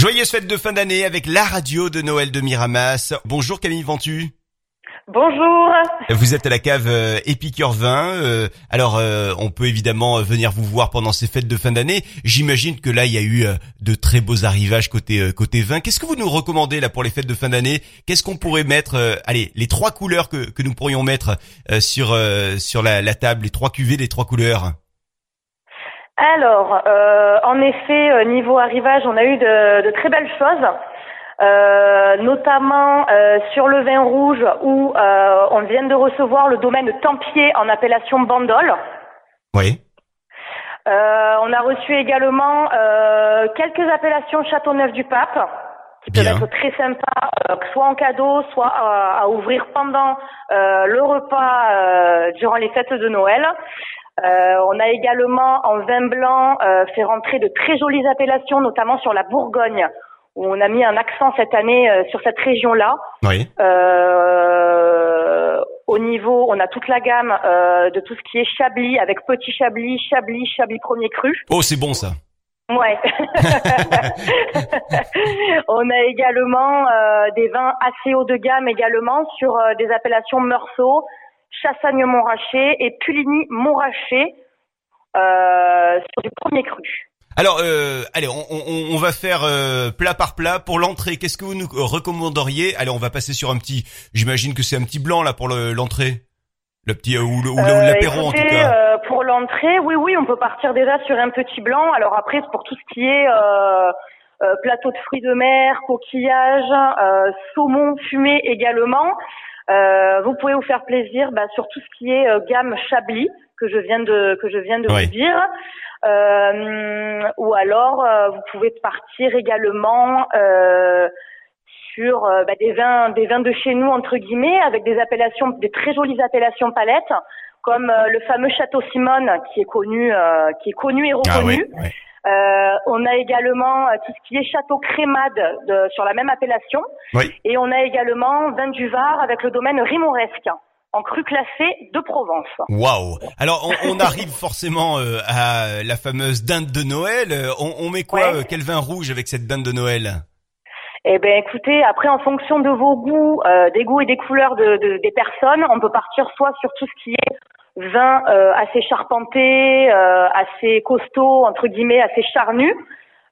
Joyeuse fête de fin d'année avec la radio de Noël de Miramas. Bonjour Camille Ventu. Bonjour. Vous êtes à la cave euh, Épicure Vin. euh, alors, euh, on peut évidemment euh, venir vous voir pendant ces fêtes de fin d'année. J'imagine que là, il y a eu euh, de très beaux arrivages côté côté vin. Qu'est-ce que vous nous recommandez là pour les fêtes de fin d'année? Qu'est-ce qu'on pourrait mettre Allez, les trois couleurs que, que nous pourrions mettre sur sur la, la table, les trois cuvées, les trois couleurs? Alors, euh, en effet, euh, niveau arrivage, on a eu de, de très belles choses, euh, notamment euh, sur le vin rouge où euh, on vient de recevoir le domaine Tempier en appellation Bandol. Oui. Euh, on a reçu également euh, quelques appellations Châteauneuf-du-Pape qui peuvent être très sympas, euh, soit en cadeau, soit à, à ouvrir pendant euh, le repas euh, durant les fêtes de Noël. Euh, on a également en vin blanc euh, fait rentrer de très jolies appellations, notamment sur la Bourgogne, où on a mis un accent cette année euh, sur cette région-là. Oui. Euh, au niveau, on a toute la gamme euh, de tout ce qui est Chablis, avec petit Chablis, Chablis, Chablis premier cru. Oh, c'est bon ça. Ouais. on a également euh, des vins assez haut de gamme également sur euh, des appellations Meursault, Chassagne-Montrachet et Puligny-Montrachet euh, sur du premier cru. Alors, euh, allez, on, on, on va faire euh, plat par plat. Pour l'entrée, qu'est-ce que vous nous recommanderiez? Allez, on va passer sur un petit. J'imagine que c'est un petit blanc là pour le- l'entrée, le petit euh, ou le- Euh, l'apéro en tout cas. euh, pour l'entrée, oui, oui, on peut partir déjà sur un petit blanc. Alors après, pour tout ce qui est euh, euh, plateau de fruits de mer, coquillages, euh, saumon fumé également. Euh, vous pouvez vous faire plaisir bah, sur tout ce qui est euh, gamme Chablis que je viens de que je viens de Oui. vous dire. Euh, ou alors, euh, vous pouvez partir également euh, sur bah, des vins des vins de chez nous entre guillemets avec des appellations des très jolies appellations palettes comme euh, le fameux Château Simone qui est connu euh, qui est connu et Ah reconnu. oui. Euh, on a également euh, tout ce qui est Château Crémade de- sur la même appellation Oui. et on a également vin du Var avec le domaine Rimoresque en cru classé de Provence. Waouh. Alors, on, on arrive forcément euh, à la fameuse dinde de Noël. Euh, On, on met quoi Ouais. euh, Quel vin rouge avec cette dinde de Noël? Eh ben écoutez, après en fonction de vos goûts, euh, des goûts et des couleurs de, de- des personnes, on peut partir soit sur tout ce qui est vin euh, assez charpenté, euh, assez costaud, entre guillemets, assez charnu.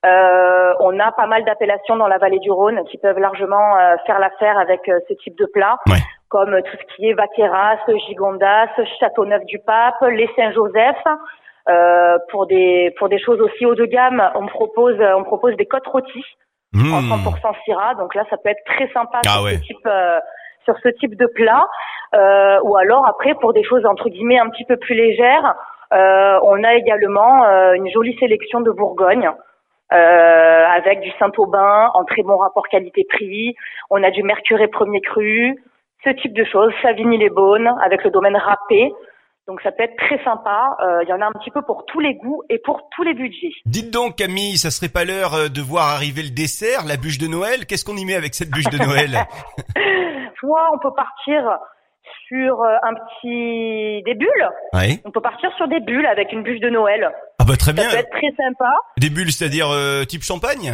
Euh, on a pas mal d'appellations dans la vallée du Rhône qui peuvent largement euh, faire l'affaire avec euh, ce type de plats, Ouais. comme tout ce qui est Vaqueras, Gigondas, Châteauneuf-du-Pape, les Saint-Joseph. Euh, pour des pour des choses aussi haut de gamme, on propose on propose des côtes rôties en Hmm. 100% Syrah. Donc là, ça peut être très sympa Ah ouais. ce type, sur ce type de plat. Euh, ou alors après, pour des choses entre guillemets un petit peu plus légères, euh, on a également euh, une jolie sélection de Bourgogne. avec du Saint-Aubin en très bon rapport qualité-prix. On a du Mercuré premier cru, ce type de choses. Savigny-les-Beaunes avec le domaine râpé. Donc ça peut être très sympa. Euh, Il y en a un petit peu pour tous les goûts et pour tous les budgets. Dites donc, Camille, ça serait pas l'heure de voir arriver le dessert, la bûche de Noël Qu'est-ce qu'on y met avec cette bûche de Noël? Soit on peut partir sur euh, un petit des bulles. Oui. On peut partir sur des bulles avec une bûche de Noël. Ah bah très Ça bien. peut être très sympa. Des bulles, c'est-à-dire euh, type champagne?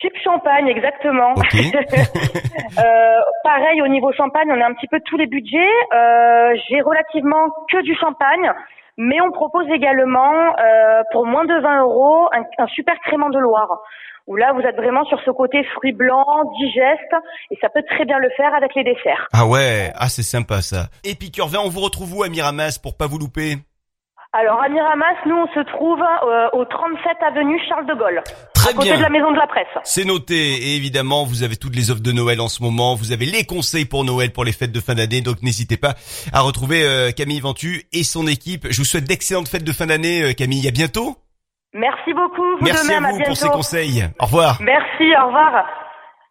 Type champagne, exactement. Euh, pareil au niveau champagne, on a un petit peu tous les budgets. Euh, J'ai relativement que du champagne, mais on propose également euh, pour moins de 20 euros un, un super crément de Loire. Où là, vous êtes vraiment sur ce côté fruits blancs, digeste, et ça peut très bien le faire avec les desserts. Ah ouais, ah c'est sympa ça. Épicure Vin, on vous retrouve où à Miramas pour pas vous louper? Alors à Miramas, nous on se trouve euh, au 37 avenue Charles de Gaulle, Très à côté bien. de la maison de la presse. C'est noté et évidemment vous avez toutes les offres de Noël en ce moment, vous avez les conseils pour Noël pour les fêtes de fin d'année donc n'hésitez pas à retrouver euh, Camille Ventu et son équipe. Je vous souhaite d'excellentes fêtes de fin d'année euh, Camille, à bientôt. Merci beaucoup, vous Merci de même, à à vous bientôt. pour ces conseils. Au revoir. Merci, au revoir.